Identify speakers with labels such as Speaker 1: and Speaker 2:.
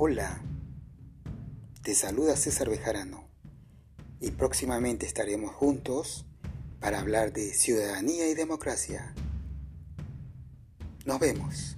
Speaker 1: Hola, te saluda César Bejarano y próximamente estaremos juntos para hablar de ciudadanía y democracia. Nos vemos.